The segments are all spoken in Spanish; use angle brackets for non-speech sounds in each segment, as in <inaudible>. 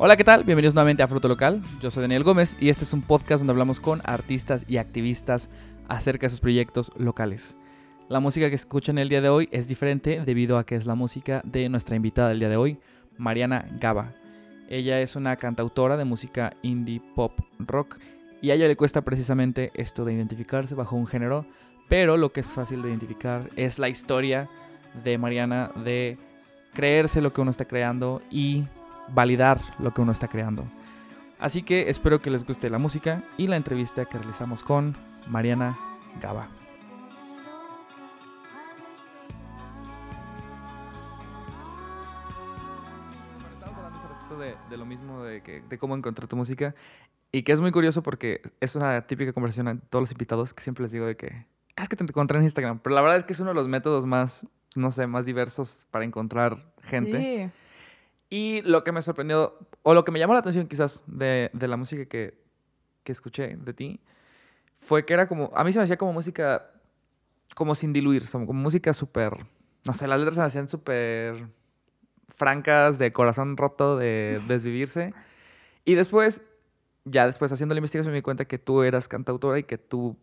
Hola, ¿qué tal? Bienvenidos nuevamente a Fruto Local. Yo soy Daniel Gómez y este es un podcast donde hablamos con artistas y activistas acerca de sus proyectos locales. La música que escuchan el día de hoy es diferente debido a que es la música de nuestra invitada del día de hoy, Mariana Gaba. Ella es una cantautora de música indie pop rock y a ella le cuesta precisamente esto de identificarse bajo un género, pero lo que es fácil de identificar es la historia de Mariana de creerse lo que uno está creando y validar lo que uno está creando. Así que espero que les guste la música y la entrevista que realizamos con Mariana Gaba. Estamos hablando hace ratito de, de lo mismo, de, que, de cómo encontrar tu música. Y que es muy curioso porque es una típica conversación a todos los invitados que siempre les digo de que "Ah, es que te encontré en Instagram. Pero la verdad es que es uno de los métodos más, no sé, más diversos para encontrar gente. Sí. Y lo que me sorprendió, o lo que me llamó la atención quizás de, de la música que, que escuché de ti, fue que era como, a mí se me hacía como música, como sin diluir, como, como música súper, no sé, las letras se me hacían súper francas, de corazón roto, de <laughs> desvivirse. Y después, ya después haciendo la investigación me di cuenta que tú eras cantautora y que tú,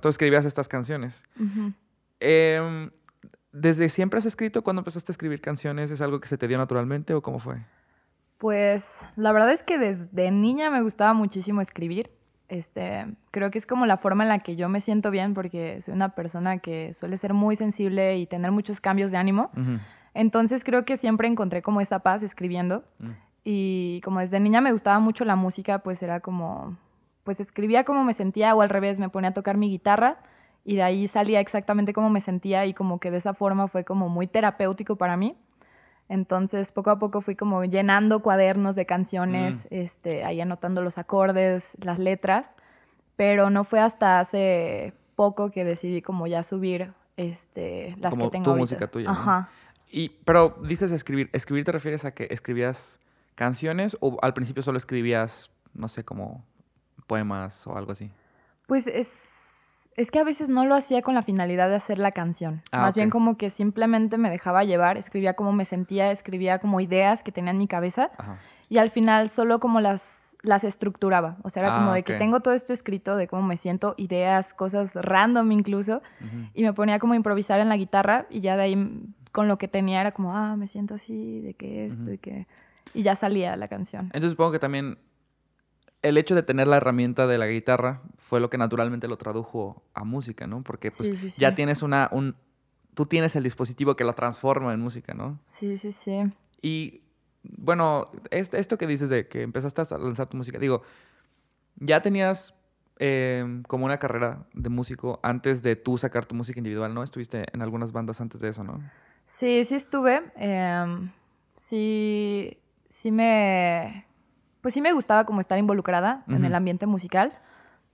tú escribías estas canciones. Em, ¿Desde siempre has escrito? ¿Cuándo empezaste a escribir canciones? ¿Es algo que se te dio naturalmente o cómo fue? Pues la verdad es que desde niña me gustaba muchísimo escribir. Este, creo que es como la forma en la que yo me siento bien porque soy una persona que suele ser muy sensible y tener muchos cambios de ánimo. Entonces creo que siempre encontré como esa paz escribiendo. Mm. Y como desde niña me gustaba mucho la música, pues era como, pues escribía como me sentía o al revés, me ponía a tocar mi guitarra y de ahí salía exactamente como me sentía y como que de esa forma fue como muy terapéutico para mí. Entonces poco a poco fui como llenando cuadernos de canciones, este, ahí anotando los acordes, las letras, pero no fue hasta hace poco que decidí como ya subir este, las Como que tengo tu ahorita. música tuya, ¿no? Ajá. Y, pero dices escribir. ¿Escribir te refieres a que escribías canciones o al principio solo escribías, no sé, como poemas o algo así? Pues es, es que a veces no lo hacía con la finalidad de hacer la canción. Ah, Más bien como que simplemente me dejaba llevar, escribía como me sentía, escribía como ideas que tenía en mi cabeza Ajá. y al final solo como las, las estructuraba. O sea, era Ah, como de que tengo todo esto escrito, de cómo me siento, ideas, cosas random incluso, y me ponía como a improvisar en la guitarra y ya de ahí con lo que tenía era como, ah, me siento así, de que esto y que... Y ya salía la canción. Entonces supongo que también el hecho de tener la herramienta de la guitarra fue lo que naturalmente lo tradujo a música, ¿no? Porque pues Sí, sí, ya tienes una, un, tú tienes el dispositivo que lo transforma en música, ¿no? Sí, sí, sí. Y bueno, es- esto que dices de que empezaste a lanzar tu música, digo, ya tenías eh, como una carrera de músico antes de tú sacar tu música individual, ¿no? Estuviste en algunas bandas antes de eso, ¿no? Sí, sí estuve. em, sí, sí me. Pues sí me gustaba como estar involucrada en el ambiente musical,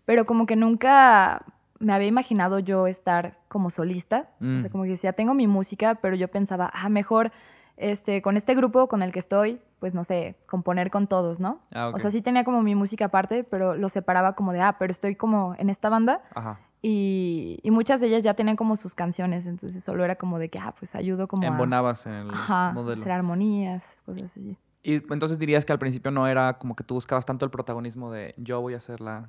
pero como que nunca me había imaginado yo estar como solista. O sea, Mm. como que decía, tengo mi música, pero yo pensaba, ah, mejor este, con este grupo con el que estoy, pues no sé, componer con todos, ¿no? Ah, ok. O sea, sí tenía como mi música aparte, pero lo separaba como de, ah, pero estoy como en esta banda Ajá. y, y muchas de ellas ya tenían como sus canciones, entonces solo era como de que, ah, pues ayudo como a... Embonabas en el Ajá, modelo. hacer armonías, cosas así. Y entonces dirías que al principio no era como que tú buscabas tanto el protagonismo de yo voy a hacer la...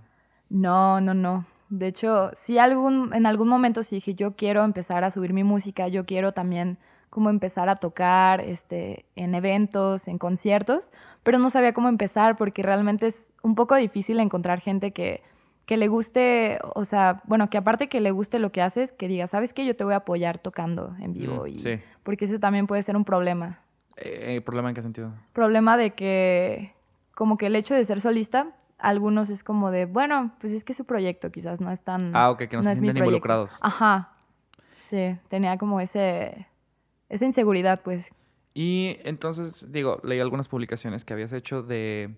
No, no, no. De hecho, sí algún, en algún momento sí dije, yo quiero empezar a subir mi música, yo quiero también como empezar a tocar este, en eventos, en conciertos, pero no sabía cómo empezar porque realmente es un poco difícil encontrar gente que, que le guste, o sea, bueno, que aparte que le guste lo que haces, que diga, ¿sabes qué? Yo te voy a apoyar tocando en vivo. Mm, y, sí. Porque eso también puede ser un problema. Eh, ¿Problema en qué sentido? problema de que como que el hecho de ser solista, algunos es como de, bueno, pues es que su proyecto quizás no es tan... Ah, ok, que no, se es mi sienten involucrados. Ajá, sí, tenía como ese, esa inseguridad, pues. Y entonces, digo, leí algunas publicaciones que habías hecho de,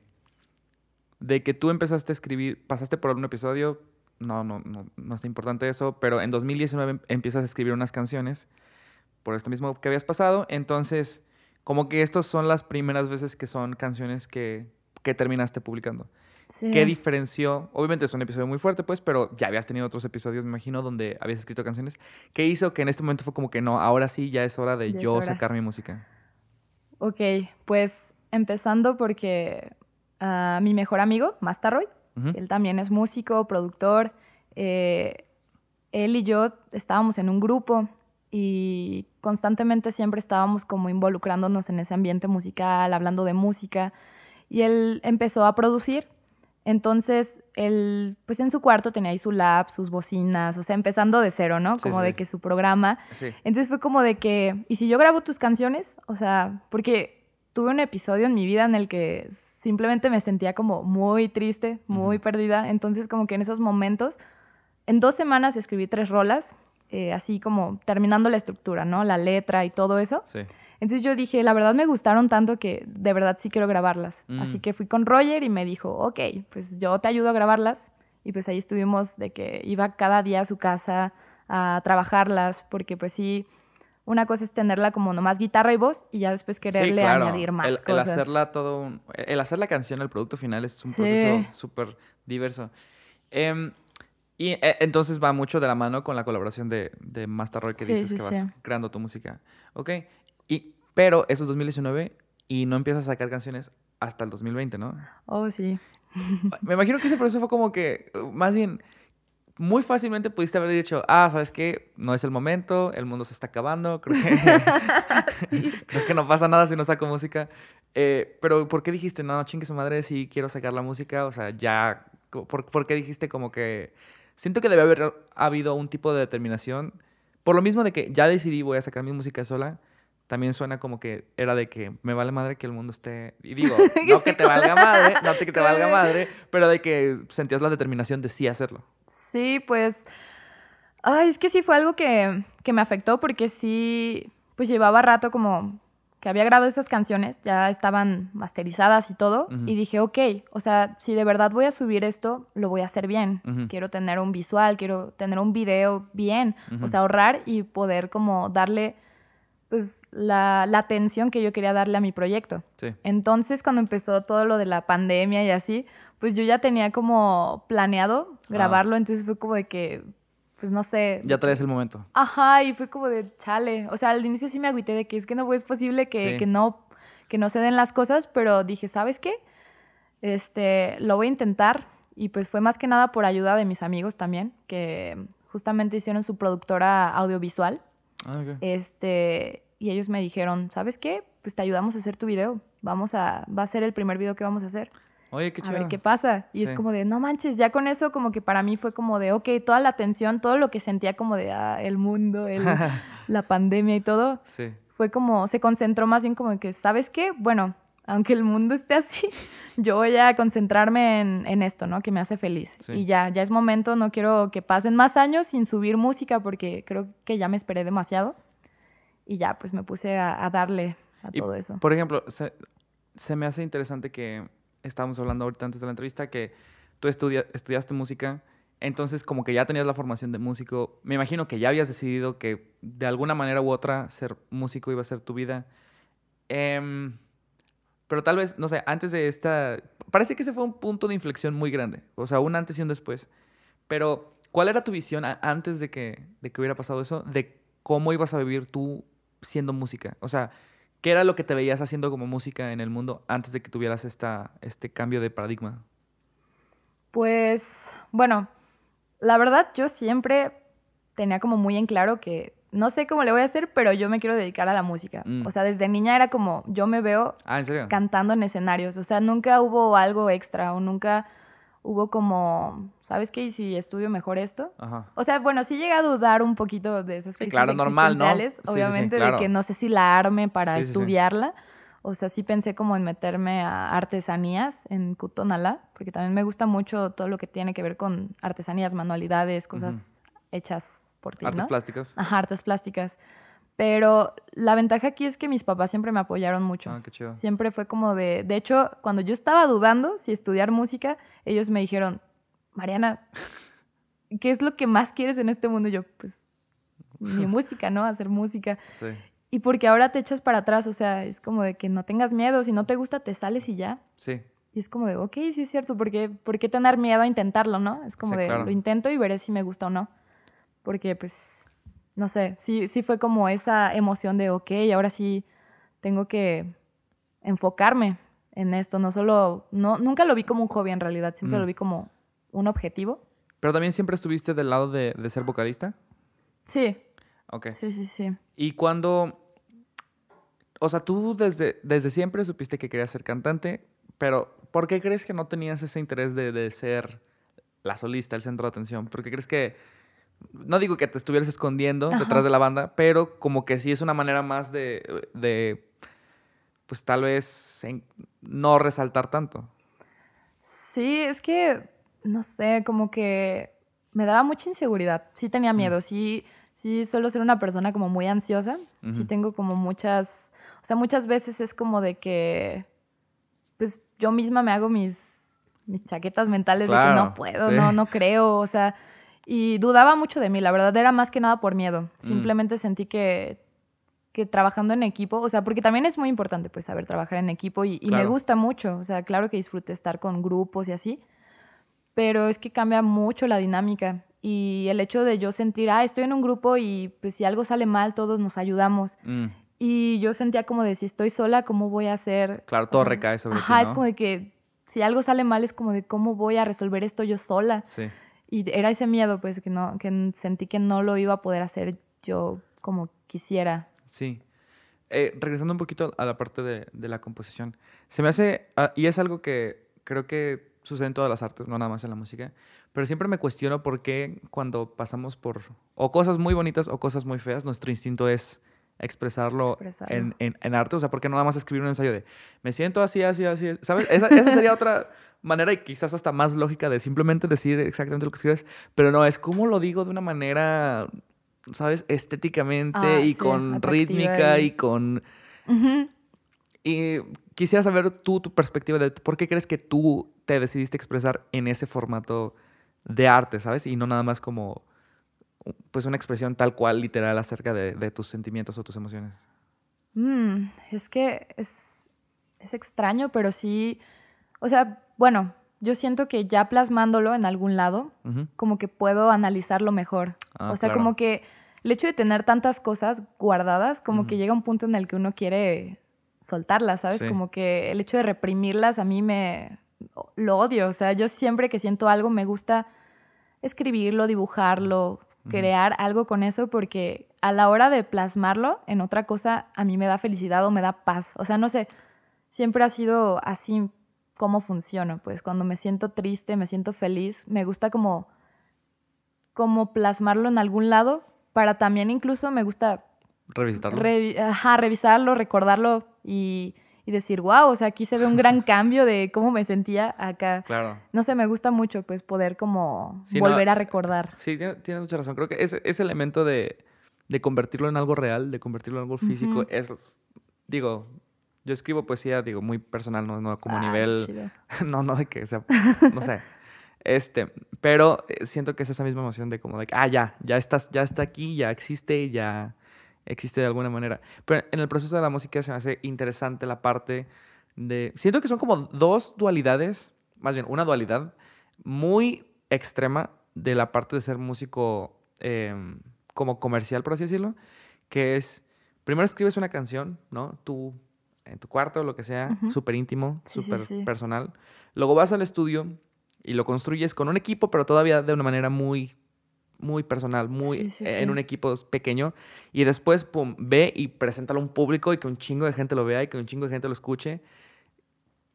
de que tú empezaste a escribir, pasaste por algún episodio, no, no, no, no está importante eso, pero en 2019 em- empiezas a escribir unas canciones por esto mismo que habías pasado, entonces, como que estas son las primeras veces que son canciones que, que terminaste publicando. Sí. ¿Qué diferenció? Obviamente es un episodio muy fuerte, pues, pero ya habías tenido otros episodios, me imagino, donde habías escrito canciones. ¿Qué hizo que en este momento fue como que no, ahora sí ya es hora de Ya yo hora. sacar mi música? Ok, pues empezando porque a mi mejor amigo, Mastaroy, Ujú. él también es músico, productor, eh, él y yo estábamos en un grupo y constantemente siempre estábamos como involucrándonos en ese ambiente musical, hablando de música, y él empezó a producir. Entonces, él, pues en su cuarto tenía ahí su lab, sus bocinas, o sea, empezando de cero, ¿no? Como sí, de que su programa. Sí. Entonces fue como de que, ¿y si yo grabo tus canciones? O sea, porque tuve un episodio en mi vida en el que simplemente me sentía como muy triste, muy perdida. Entonces como que en esos momentos, en dos semanas escribí tres rolas, eh, así como terminando la estructura, ¿no? La letra y todo eso. Sí. Entonces yo dije, la verdad me gustaron tanto que de verdad sí quiero grabarlas. Mm. Así que fui con Roger y me dijo, ok, pues yo te ayudo a grabarlas. Y pues ahí estuvimos de que iba cada día a su casa a trabajarlas, porque pues sí, una cosa es tenerla como nomás guitarra y voz y ya después quererle claro. añadir más el, el cosas. hacerla todo un- el hacer la canción, el producto final es un Sí. proceso súper diverso. Em, y eh, entonces va mucho de la mano con la colaboración de, de Master Roy que Sí, dices sí, que vas sí. creando tu música. Ok. Y, pero eso es 2019 y no empiezas a sacar canciones hasta el 2020, ¿no? Oh, sí. Me imagino que ese proceso fue como que, uh, más bien, muy fácilmente pudiste haber dicho, ah, ¿sabes qué? No es el momento, el mundo se está acabando, creo que, <laughs> <laughs> creo que no pasa nada si no saco música. Eh, pero ¿por qué dijiste, no, chingue su madre, si quiero sacar la música? O sea, ya, co- ¿por, por qué dijiste como que... Siento que debe haber habido un tipo de determinación, por lo mismo de que ya decidí voy a sacar mi música sola, también suena como que era de que me vale madre que el mundo esté... Y digo, <laughs> no que te valga madre, no que te valga madre, pero de que sentías la determinación de sí hacerlo. Sí, pues. Ay, es que sí fue algo que, que me afectó porque sí, pues llevaba rato como que había grabado esas canciones, ya estaban masterizadas y todo, y dije, ok, o sea, si de verdad voy a subir esto, lo voy a hacer bien. Quiero tener un visual, quiero tener un video bien, o sea, ahorrar y poder como darle, pues, la, la atención que yo quería darle a mi proyecto. Sí. Entonces, cuando empezó todo lo de la pandemia y así, pues yo ya tenía como planeado grabarlo, entonces fue como de que, pues no sé. Ya traes el momento. Ajá, y fue como de chale. O sea, al inicio sí me agüité de que es que no es posible que, Sí. que no, que no se den las cosas, pero dije, ¿sabes qué? Este, lo voy a intentar. Y pues fue más que nada por ayuda de mis amigos también, que justamente hicieron su productora audiovisual. Ah. Este, y ellos me dijeron, ¿sabes qué? Pues te ayudamos a hacer tu video. Vamos a, va a ser el primer video que vamos a hacer. Oye, qué a chido. ver qué pasa. Y Sí. es como de, no manches, ya con eso como que para mí fue como de, ok, toda la atención, todo lo que sentía como de, ah, el mundo, el- <laughs> la pandemia y todo, sí. fue como, se concentró más bien como que, ¿sabes qué? Bueno, aunque el mundo esté así, <laughs> yo voy a concentrarme en, en esto, ¿no? Que me hace feliz. Sí. Y ya, ya es momento, no quiero que pasen más años sin subir música porque creo que ya me esperé demasiado. Y ya, pues me puse a, a darle a Y, todo eso. Por ejemplo, se, se me hace interesante que estábamos hablando ahorita antes de la entrevista que tú estudia- estudiaste música, entonces como que ya tenías la formación de músico. Me imagino que ya habías decidido que de alguna manera u otra ser músico iba a ser tu vida. Em, pero tal vez, no sé, antes de esta... Parece que ese fue un punto de inflexión muy grande, o sea, un antes y un después. Pero, ¿cuál era tu visión antes de que, de que hubiera pasado eso? De cómo ibas a vivir tú siendo música. O sea, ¿qué era lo que te veías haciendo como música en el mundo antes de que tuvieras esta, este cambio de paradigma? Pues, bueno, la verdad yo siempre tenía como muy en claro que no sé cómo le voy a hacer, pero yo me quiero dedicar a la música. Mm. O sea, desde niña era como, yo me veo Ah, cantando en escenarios. O sea, nunca hubo algo extra o nunca hubo como, ¿sabes qué? ¿Y si estudio mejor esto? Ajá. O sea, bueno, sí llegué a dudar un poquito de esas Sí, crisis claro, normal, ¿no? Sí, sí, sí, obviamente, claro. de que no sé si la arme para Sí, sí, sí. estudiarla. O sea, sí pensé como en meterme a artesanías en Cutonalá, porque también me gusta mucho todo lo que tiene que ver con artesanías, manualidades, cosas Ujú. hechas por ti, Artes ¿no? plásticas. Ajá, artes plásticas. Pero la ventaja aquí es que mis papás siempre me apoyaron mucho. Ah, qué chido. Siempre fue como de... De hecho, cuando yo estaba dudando si estudiar música, ellos me dijeron, Mariana, <laughs> ¿qué es lo que más quieres en este mundo? Y yo, pues, mi <laughs> música, ¿no? Hacer música. Sí. Y porque ahora te echas para atrás, o sea, es como de que no tengas miedo, si no te gusta, te sales y ya. Sí. Y es como de, ok, sí es cierto, ¿por qué, por qué tener miedo a intentarlo, no? Es como Sí, de, claro. lo intento y veré si me gusta o no. Porque, pues, no sé, sí, sí fue como esa emoción de, ok, ahora sí tengo que enfocarme en esto. No solo, no, nunca lo vi como un hobby en realidad, siempre Mm. lo vi como un objetivo. Pero también siempre estuviste del lado de, de ser vocalista. Sí, Ok. sí, sí, sí. Y cuando, o sea, tú desde, desde siempre supiste que querías ser cantante, pero ¿por qué crees que no tenías ese interés de, de ser la solista, el centro de atención? ¿Por qué crees que, no digo que te estuvieras escondiendo Ajá. detrás de la banda, pero como que sí es una manera más de, de pues tal vez en- no resaltar tanto? Sí, es que, no sé, como que me daba mucha inseguridad. Sí tenía Mm. miedo, sí, sí suelo ser una persona como muy ansiosa. Sí tengo como muchas, o sea, muchas veces es como de que, pues yo misma me hago mis, mis chaquetas mentales de que no puedo, sí. no, no creo, o sea, y dudaba mucho de mí, la verdad era más que nada por miedo. Mm. Simplemente sentí que, que trabajando en equipo, o sea, porque también es muy importante pues saber trabajar en equipo y, y me Claro. gusta mucho, o sea, claro que disfruto estar con grupos y así, pero es que cambia mucho la dinámica y el hecho de yo sentir, ah, estoy en un grupo y pues si algo sale mal, todos nos ayudamos. Mm, Y yo sentía como de si estoy sola, ¿cómo voy a hacer? Claro, O todo sea, recae sobre Ajá, ti, es ¿no? como de que si algo sale mal es como de cómo voy a resolver esto yo sola. Sí. Y era ese miedo, pues, que no, que sentí que no lo iba a poder hacer yo como quisiera. Sí. Eh, regresando un poquito a la parte de, de la composición, se me hace, ah, y es algo que creo que sucede en todas las artes, no nada más en la música, pero siempre me cuestiono por qué cuando pasamos por o cosas muy bonitas o cosas muy feas, nuestro instinto es expresarlo, Expresarlo. En, en- en arte, o sea, ¿por qué no nada más escribir un ensayo de me siento así, así, así, ¿sabes? Esa, esa sería otra manera y quizás hasta más lógica de simplemente decir exactamente lo que escribes, pero no, es como lo digo de una manera, ¿sabes? Estéticamente Ah, y sí, con rítmica y- y con... Y quisiera saber tú, tu perspectiva de por qué crees que tú te decidiste expresar en ese formato de arte, ¿sabes? Y no nada más como pues una expresión tal cual, literal, acerca de, de tus sentimientos o tus emociones. Mm, es que es, es extraño, pero sí, o sea, bueno, yo siento que ya plasmándolo en algún lado, como que puedo analizarlo mejor. Ah, o sea, claro. como que el hecho de tener tantas cosas guardadas, como que llega un punto en el que uno quiere soltarlas, ¿sabes? Sí. Como que el hecho de reprimirlas a mí me lo odio. O sea, yo siempre que siento algo me gusta escribirlo, dibujarlo, crear algo con eso, porque a la hora de plasmarlo en otra cosa, a mí me da felicidad o me da paz. O sea, no sé, siempre ha sido así como funciono. Pues cuando me siento triste, me siento feliz, me gusta como, como plasmarlo en algún lado, para también incluso me gusta Revisitarlo. revi- ajá, revisarlo, recordarlo y, y decir, wow, o sea, aquí se ve un gran <laughs> cambio de cómo me sentía acá. Claro. No sé, me gusta mucho pues poder como Sí, no, volver a recordar. Sí, tiene- mucha razón. Creo que ese, ese elemento de, de convertirlo en algo real, de convertirlo en algo físico, es, digo, yo escribo poesía, digo, muy personal, no, no como a Ay, nivel, chido. <laughs> no, no de que sea, no sé, este, pero eh, siento que es esa misma emoción de como de que, ah, ya, ya estás, ya está aquí, ya existe, ya existe de alguna manera. Pero en el proceso de la música se me hace interesante la parte de, siento que son como dos dualidades, más bien una dualidad muy extrema de la parte de ser músico em, como comercial, por así decirlo, que es, primero escribes una canción, ¿no? Tú en tu cuarto, lo que sea, Ujú. súper íntimo, Sí, súper sí. personal. Luego vas al estudio y lo construyes con un equipo, pero todavía de una manera muy, muy personal, muy eh, en un equipo pequeño. Y después, pum, ve y preséntalo a un público y que un chingo de gente lo vea y que un chingo de gente lo escuche.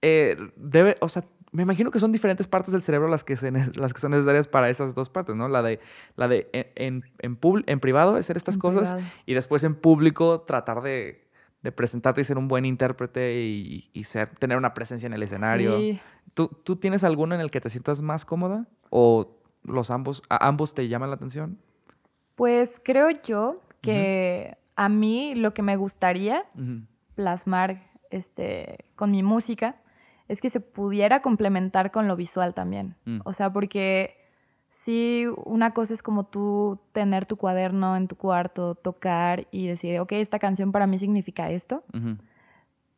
Eh, debe, o sea, me imagino que son diferentes partes del cerebro las que, se las que son necesarias para esas dos partes, ¿no? La de, la de en, en, en pub- en privado hacer estas En cosas privado. y después en público tratar de, de presentarte y ser un buen intérprete y, y ser, tener una presencia en el escenario. Sí. ¿Tú, ¿Tú tienes alguno en el que te sientas más cómoda? ¿O los ambos, a ambos te llaman la atención? Pues creo yo que a mí lo que me gustaría plasmar este, con mi música es que se pudiera complementar con lo visual también. Mm. O sea, porque sí, una cosa es como tú tener tu cuaderno en tu cuarto, tocar y decir, ok, esta canción para mí significa esto,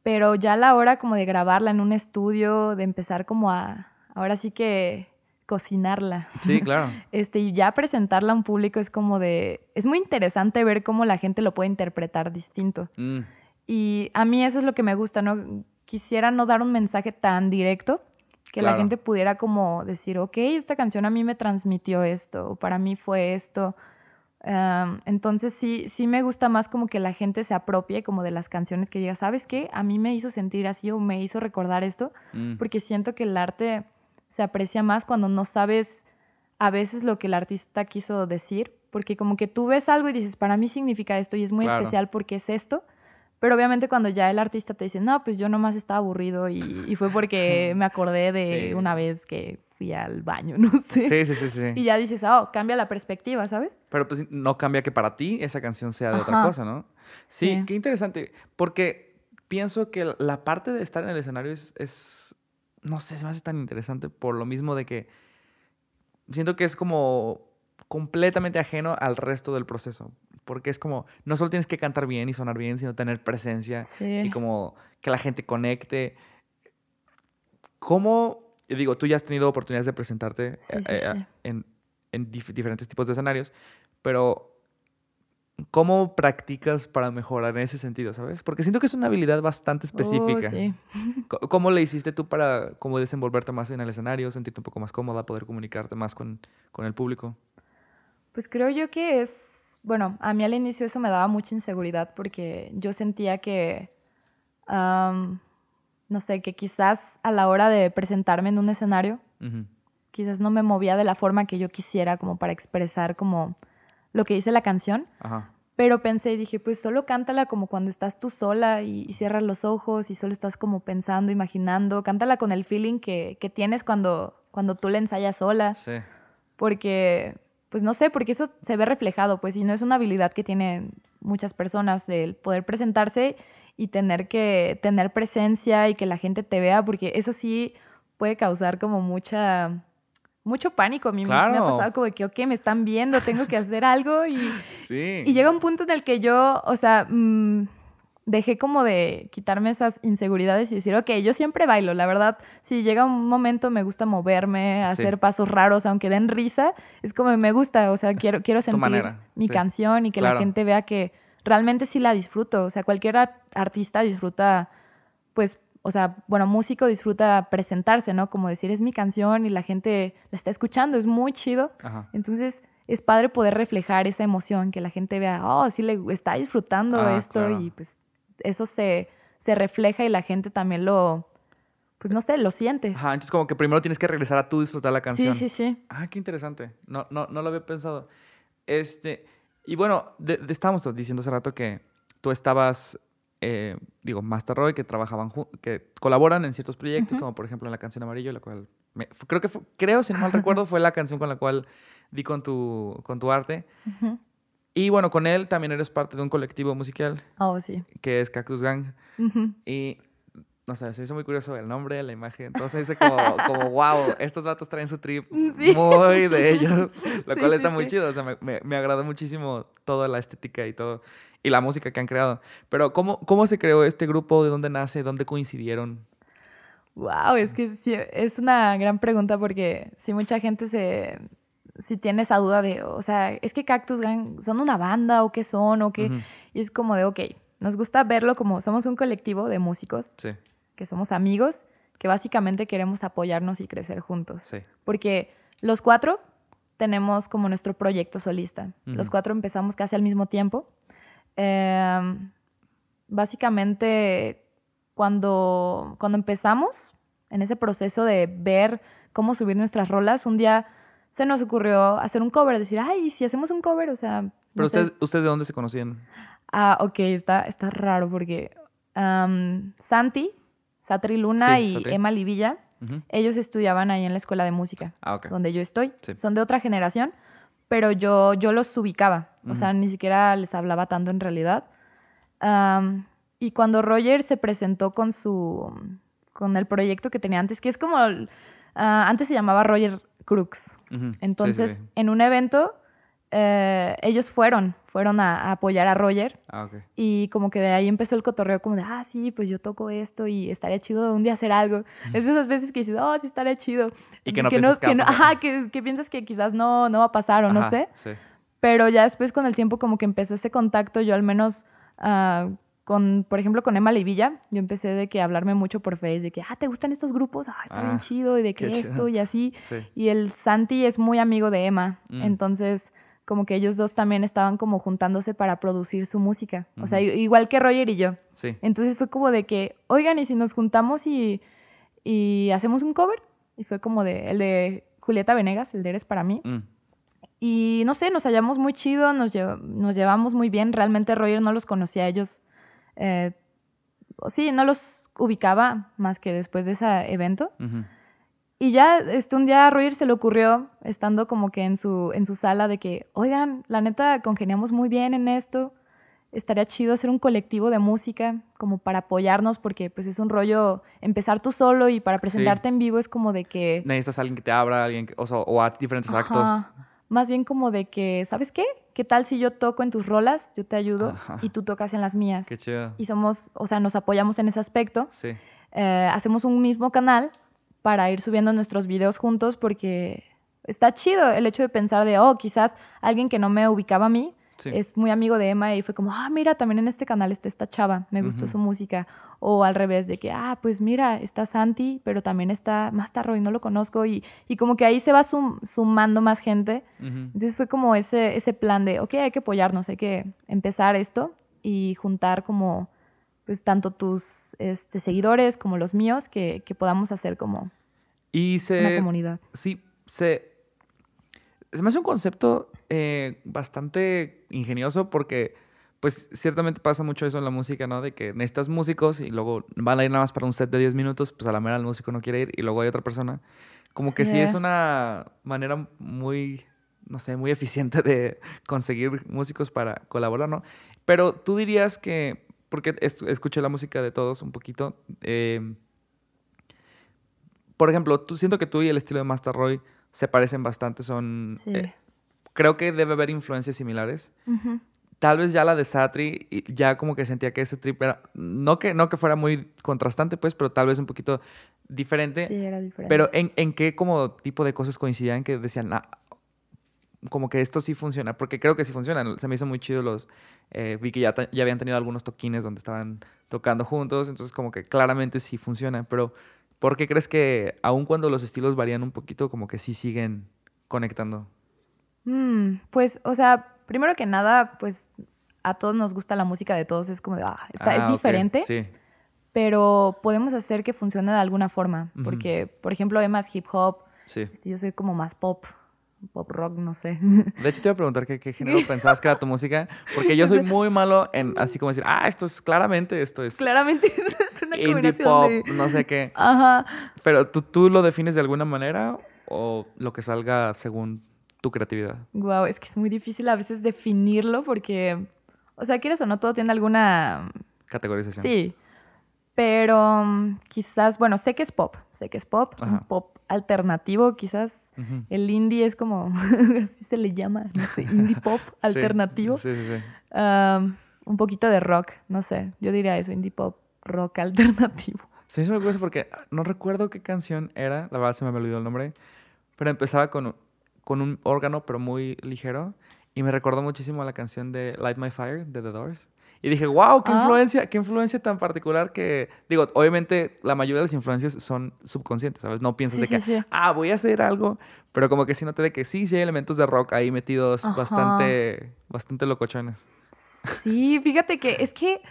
pero ya a la hora como de grabarla en un estudio, de empezar como a, ahora sí que cocinarla. Sí, claro. <laughs> Este, y ya presentarla a un público es como de, es muy interesante ver cómo la gente lo puede interpretar distinto. Mm. Y a mí eso es lo que me gusta, ¿no? quisiera no dar un mensaje tan directo que la gente pudiera como decir, ok, esta canción a mí me transmitió esto, o para mí fue esto. Entonces sí, sí me gusta más como que la gente se apropie como de las canciones que diga, ¿sabes qué? A mí me hizo sentir así o me hizo recordar esto, Mm, porque siento que el arte se aprecia más cuando no sabes a veces lo que el artista quiso decir, porque como que tú ves algo y dices, para mí significa esto y es muy Claro. especial porque es esto, pero obviamente cuando ya el artista te dice, no, pues yo nomás estaba aburrido y, y fue porque <laughs> me acordé de Sí. una vez que fui al baño, <laughs> no sé. Sí, sí, sí, sí. Y ya dices, oh, cambia la perspectiva, ¿sabes? Pero pues no cambia que para ti esa canción sea de otra cosa, ¿no? Sí, Sí. qué interesante. Porque pienso que la parte de estar en el escenario es, es- no sé, se me hace tan interesante por lo mismo de que siento que es como completamente ajeno al resto del proceso. Porque es como, no solo tienes que cantar bien y sonar bien, sino tener presencia Sí. y como que la gente conecte. ¿Cómo, digo, tú ya has tenido oportunidades de presentarte Sí, sí, eh, eh, sí. en, en dif- diferentes tipos de escenarios, pero ¿cómo practicas para mejorar en ese sentido, sabes? Porque siento que es una habilidad bastante Uh, específica. sí. <laughs> Co- ¿Cómo le hiciste tú para cómo desenvolverte más en el escenario, sentirte un poco más cómoda, poder comunicarte más con, con el público? Pues creo yo que es, bueno, a mí al inicio eso me daba mucha inseguridad porque yo sentía que, no sé, que quizás a la hora de presentarme en un escenario, quizás no me movía de la forma que yo quisiera como para expresar como lo que dice la canción, Ajá. pero pensé y dije, pues solo cántala como cuando estás tú sola y, y cierras los ojos y solo estás como pensando, imaginando, cántala con el feeling que, que tienes cuando, cuando tú la ensayas sola Sí. porque, pues no sé, porque eso se ve reflejado, pues, y no es una habilidad que tienen muchas personas del poder presentarse y tener que tener presencia y que la gente te vea, porque eso sí puede causar como mucha mucho pánico. A mí me- me ha pasado como de que, ok, me están viendo, tengo que hacer algo y, <laughs> Sí. y llega un punto en el que yo, o sea, mm, dejé como de quitarme esas inseguridades y decir, ok, yo siempre bailo, la verdad, si llega un momento me gusta moverme, Sí. hacer pasos raros, aunque den risa, es como me gusta, o sea, quiero, quiero sentir manera, mi sí. canción y que Claro. la gente vea que realmente sí la disfruto, o sea, cualquier ar- artista disfruta, pues, o sea, bueno, músico disfruta presentarse, ¿no? Como decir, es mi canción y la gente la está escuchando, es muy chido. Ajá. Entonces es padre poder reflejar esa emoción, que la gente vea, oh, sí le está disfrutando Ah, esto claro. y pues eso se, se refleja y la gente también lo, pues no sé, lo siente. Ajá, entonces como que primero tienes que regresar a tú disfrutar la Sí, canción. sí, sí. Ah, qué interesante. No, no, no lo había pensado. Este, y bueno, de- de- estábamos diciendo hace rato que tú estabas, eh, digo, Master Roy, que trabajaban, que colaboran en ciertos proyectos, como por ejemplo en la canción Amarillo, la cual, me- creo que, creo, si no mal <laughs> recuerdo, fue la canción con la cual di con tu, con tu arte. Ujú. Y bueno, con él también eres parte de un colectivo musical Oh, sí. que es Cactus Gang. Ujú. Y, no sé, se me hizo muy curioso el nombre, la imagen. Entonces dice como, como wow, estos vatos traen su trip Sí. muy de ellos, <laughs> lo Sí, cual sí, está muy chido. O sea, me, me, me agradó muchísimo toda la estética y todo, y la música que han creado. Pero, ¿cómo, cómo se creó este grupo? ¿De dónde nace? ¿Dónde coincidieron? Wow, es que sí, es una gran pregunta porque si mucha gente se, si tiene esa duda de, o sea, es que Cactus Gang son una banda o qué son o qué, y es como de, ok, nos gusta verlo como somos un colectivo de músicos Sí, que somos amigos, que básicamente queremos apoyarnos y crecer juntos. sí. Porque los cuatro tenemos como nuestro proyecto solista. Los cuatro empezamos casi al mismo tiempo. Em, básicamente, cuando, cuando empezamos en ese proceso de ver cómo subir nuestras rolas, un día se nos ocurrió hacer un cover, decir, ay, si hacemos un cover, o sea... no Pero ustedes, ¿ustedes de dónde se conocían? Ah, ok, está, está raro porque Santi, Satri Luna Sí, y Satri. Emma Livilla, ellos estudiaban ahí en la escuela de música, Ah, ok. donde yo estoy. Sí. Son de otra generación, pero yo, yo los ubicaba. O sea, ni siquiera les hablaba tanto en realidad. Y cuando Roger se presentó con su con el proyecto que tenía antes, que es como ah, antes se llamaba Roger Crooks. Sí, Entonces, sí. en un evento, eh, ellos fueron, fueron a, a apoyar a Roger. Ah. Y como que de ahí empezó el cotorreo como de, ah, sí, pues yo toco esto y estaría chido un día hacer algo. Es de esas veces que dices, oh, sí, estaría chido. Y que no piensas que a no- ajá, que, que piensas que quizás no, no va a pasar o no sé. Sí. Pero ya después con el tiempo como que empezó ese contacto, yo al menos ah, con, por ejemplo, con Emma Levilla, yo empecé de que hablarme mucho por Face, de que, ah, ¿te gustan estos grupos? Ah, está bien Ah, chido, y de que esto chido. y así. Sí. Y el Santi es muy amigo de Emma, Mm. entonces como que ellos dos también estaban como juntándose para producir su música. O sea, igual que Roger y yo. Sí. Entonces fue como de que, oigan, ¿y si nos juntamos y, y hacemos un cover? Y fue como de, el de Julieta Venegas, el de Eres para mí. Mm. Y no sé, nos hallamos muy chido, nos, llev- nos llevamos muy bien. Realmente Roger no los conocía a ellos. Eh, sí, no los ubicaba más que después de ese evento. Y ya este, un día a Roger se le ocurrió, estando como que en su, en su sala, de que, oigan, la neta, congeniamos muy bien en esto. Estaría chido hacer un colectivo de música como para apoyarnos, porque pues es un rollo empezar tú solo y para presentarte en vivo es como de que... Necesitas a alguien que te abra, alguien que, o, sea, o a diferentes actos. Más bien como de que, ¿sabes qué? ¿Qué tal si yo toco en tus rolas, yo te ayudo Ajá. y tú tocas en las mías? Qué chido. Y somos, o sea, nos apoyamos en ese aspecto. Sí. Eh, hacemos un mismo canal para ir subiendo nuestros videos juntos porque está chido el hecho de pensar de, oh, quizás alguien que no me ubicaba a mí Sí. es muy amigo de Emma y fue como, ah, mira, también en este canal está esta chava, me gustó su música. O al revés, de que, ah, pues mira, está Santi, pero también está Master Roy, no lo conozco. Y, y como que ahí se va sum- sumando más gente. Entonces fue como ese, ese plan de, ok, hay que apoyarnos, hay que empezar esto y juntar como, pues tanto tus este, seguidores como los míos, que, que podamos hacer como Y una comunidad. Sí, se... Se me hace un concepto eh, bastante ingenioso porque, pues, ciertamente pasa mucho eso en la música, ¿no? De que necesitas músicos y luego van a ir nada más para un set de 10 minutos, pues a la mera el músico no quiere ir y luego hay otra persona. Como que sí, Sí. es una manera muy, no sé, muy eficiente de conseguir músicos para colaborar, ¿no? Pero tú dirías que, porque es- escuché la música de todos un poquito, eh, por ejemplo, tú siento que tú y el estilo de Master Roy se parecen bastante, son... Sí. eh, creo que debe haber influencias similares. Ujú. Tal vez ya la de Satri, ya como que sentía que ese trip era, no que, no que fuera muy contrastante, pues, pero tal vez un poquito diferente. Sí, era diferente. Pero ¿en, en qué como tipo de cosas coincidían que decían, "Ah, como que esto sí funciona? Porque creo que sí funciona. Se me hizo muy chido los... eh, vi que ya, ya habían tenido algunos toquines donde estaban tocando juntos, entonces como que claramente sí funciona. Pero ¿por qué crees que aun cuando los estilos varían un poquito, como que sí siguen conectando? Mm, pues, o sea, primero que nada, pues a todos nos gusta la música de todos, es como de, ah, está, Ah, es ok, diferente, Sí. pero podemos hacer que funcione de alguna forma, porque, por ejemplo, Emma es hip hop, Sí. yo soy como más pop, pop rock, no sé. De hecho, te iba a preguntar qué, qué género <laughs> pensabas que era tu música, porque yo soy muy malo en así como decir, ah, esto es claramente, esto es Claramente <laughs> es una indie pop, de... no sé qué. Ajá. Pero ¿tú, ¿tú lo defines de alguna manera o lo que salga según tu creatividad? Wow, es que es muy difícil a veces definirlo porque, o sea, quieres o no, todo tiene alguna... Categorización. Sí, pero mm, quizás, bueno, sé que es pop, sé que es pop, un pop alternativo, quizás. El indie es como, <laughs> así se le llama, no sé, indie pop <laughs> alternativo. Sí, sí, sí. Un poquito de rock, no sé, yo diría eso, indie pop rock alternativo. Se me hizo muy curioso porque no recuerdo qué canción era, la verdad se me olvidó el nombre, pero empezaba con, con un órgano pero muy ligero y me recordó muchísimo a la canción de Light My Fire de The Doors. Y dije, wow, qué Ah. influencia, qué influencia tan particular que, digo, obviamente la mayoría de las influencias son subconscientes, ¿sabes? No piensas Sí, de que, sí, sí. ah, voy a hacer algo, pero como que sí noté de que sí, sí hay elementos de rock ahí metidos Ajá. bastante, bastante locochones. Sí, fíjate que es que,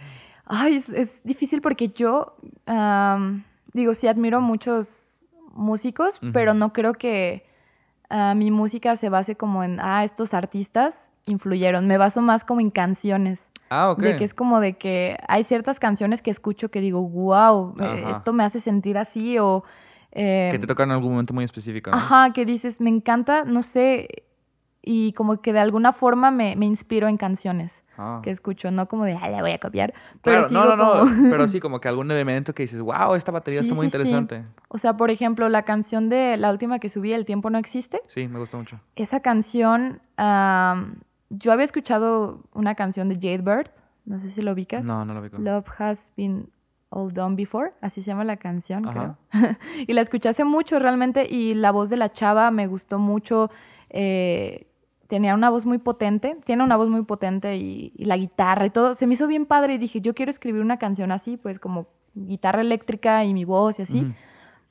ay, es, es difícil porque yo, am, digo, sí admiro muchos músicos, Ujú. pero no creo que ah, mi música se base como en, ah, estos artistas influyeron. Me baso más como en canciones. Ah, ok. De que es como de que hay ciertas canciones que escucho que digo, wow, Ajá. esto me hace sentir así o... eh, que te tocan en algún momento muy específico, ¿no? Ajá, que dices, me encanta, no sé, y como que de alguna forma me, me inspiro en canciones Ah. que escucho, no como de, ah, la voy a copiar, Claro, pero no, sigo no, no, como- <laughs> pero sí, como que algún elemento que dices, wow, esta batería Sí, está muy sí, sí. interesante. O sea, por ejemplo, la canción de la última que subí, El tiempo no existe, Sí, me gustó mucho. esa canción, am, yo había escuchado una canción de Jade Bird, no sé si lo ubicas. No, no lo con- Love has been all done before, así se llama la canción, Ajá. creo. <laughs> y la escuché hace mucho realmente y la voz de la chava me gustó mucho. eh, tenía una voz muy potente, tiene una voz muy potente y, y la guitarra y todo. Se me hizo bien padre y dije, yo quiero escribir una canción así, pues como guitarra eléctrica y mi voz y así. Ujú.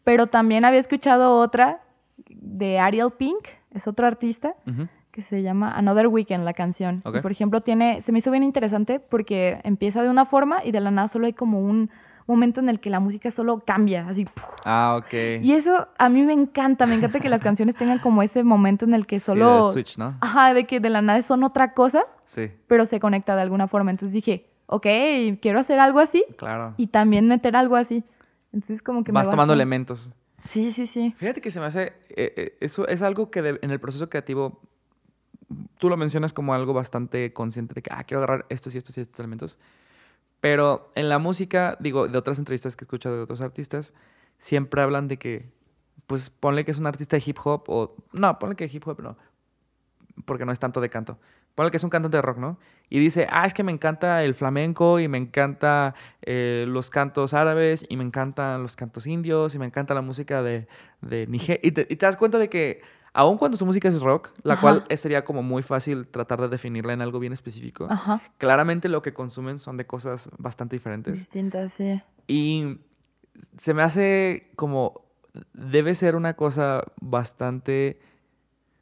Pero también había escuchado otra de Ariel Pink, es otro artista, Ujú. que se llama Another Weekend, la canción. Y, Ok. por ejemplo, tiene, se me hizo bien interesante porque empieza de una forma y de la nada solo hay como un momento en el que la música solo cambia, así. ¡puf! Ah, ok. Y eso a mí me encanta, me encanta que las <laughs> canciones tengan como ese momento en el que Sí, solo... de switch, ¿no? Ajá, de que de la nada son otra cosa, Sí, pero se conecta de alguna forma. Entonces dije, ok, quiero hacer algo así claro. y también meter algo así. Entonces como que me Vas tomando baso- elementos. Sí, sí, sí. Fíjate que se me hace. eh, eh, eso es algo que de- en el proceso creativo. Tú lo mencionas como algo bastante consciente de que, ah, quiero agarrar estos y estos y estos elementos. Pero en la música, digo, de otras entrevistas que he escuchado de otros artistas, siempre hablan de que, pues ponle que es un artista de hip hop o. No, ponle que hip hop no. Porque no es tanto de canto. Ponle que es un cantante de rock, ¿no? Y dice, ah, es que me encanta el flamenco y me encanta eh, los cantos árabes y me encantan los cantos indios y me encanta la música de, de Nigeria. Y te, y te das cuenta de que, aun cuando su música es rock, la Ajá. cual sería como muy fácil tratar de definirla en algo bien específico, Ajá. claramente lo que consumen son de cosas bastante diferentes. Distintas, sí. Y se me hace como. Debe ser una cosa bastante.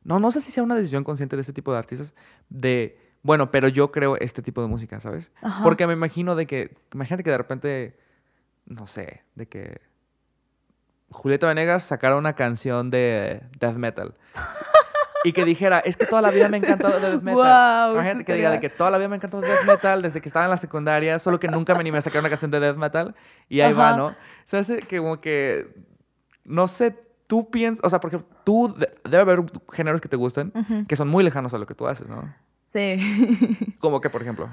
No, no sé si sea una decisión consciente de este tipo de artistas. De. Bueno, pero yo creo este tipo de música, ¿sabes? Ajá. Porque me imagino de que. Imagínate que de repente. No sé, de que. Julieta Venegas sacara una canción de death metal. <laughs> Y que dijera, es que toda la vida me ha encantado death metal. Imagínate eso que diga de que toda la vida me ha encantado death metal desde que estaba en la secundaria, solo que nunca me animé a sacar una canción de death metal. Y ahí va. ¿no? Se hace que como que. No sé, tú piensas. O sea, por ejemplo, tú. de- debe haber géneros que te gusten que son muy lejanos a lo que tú haces, ¿no? Sí. <laughs> Como que, por ejemplo.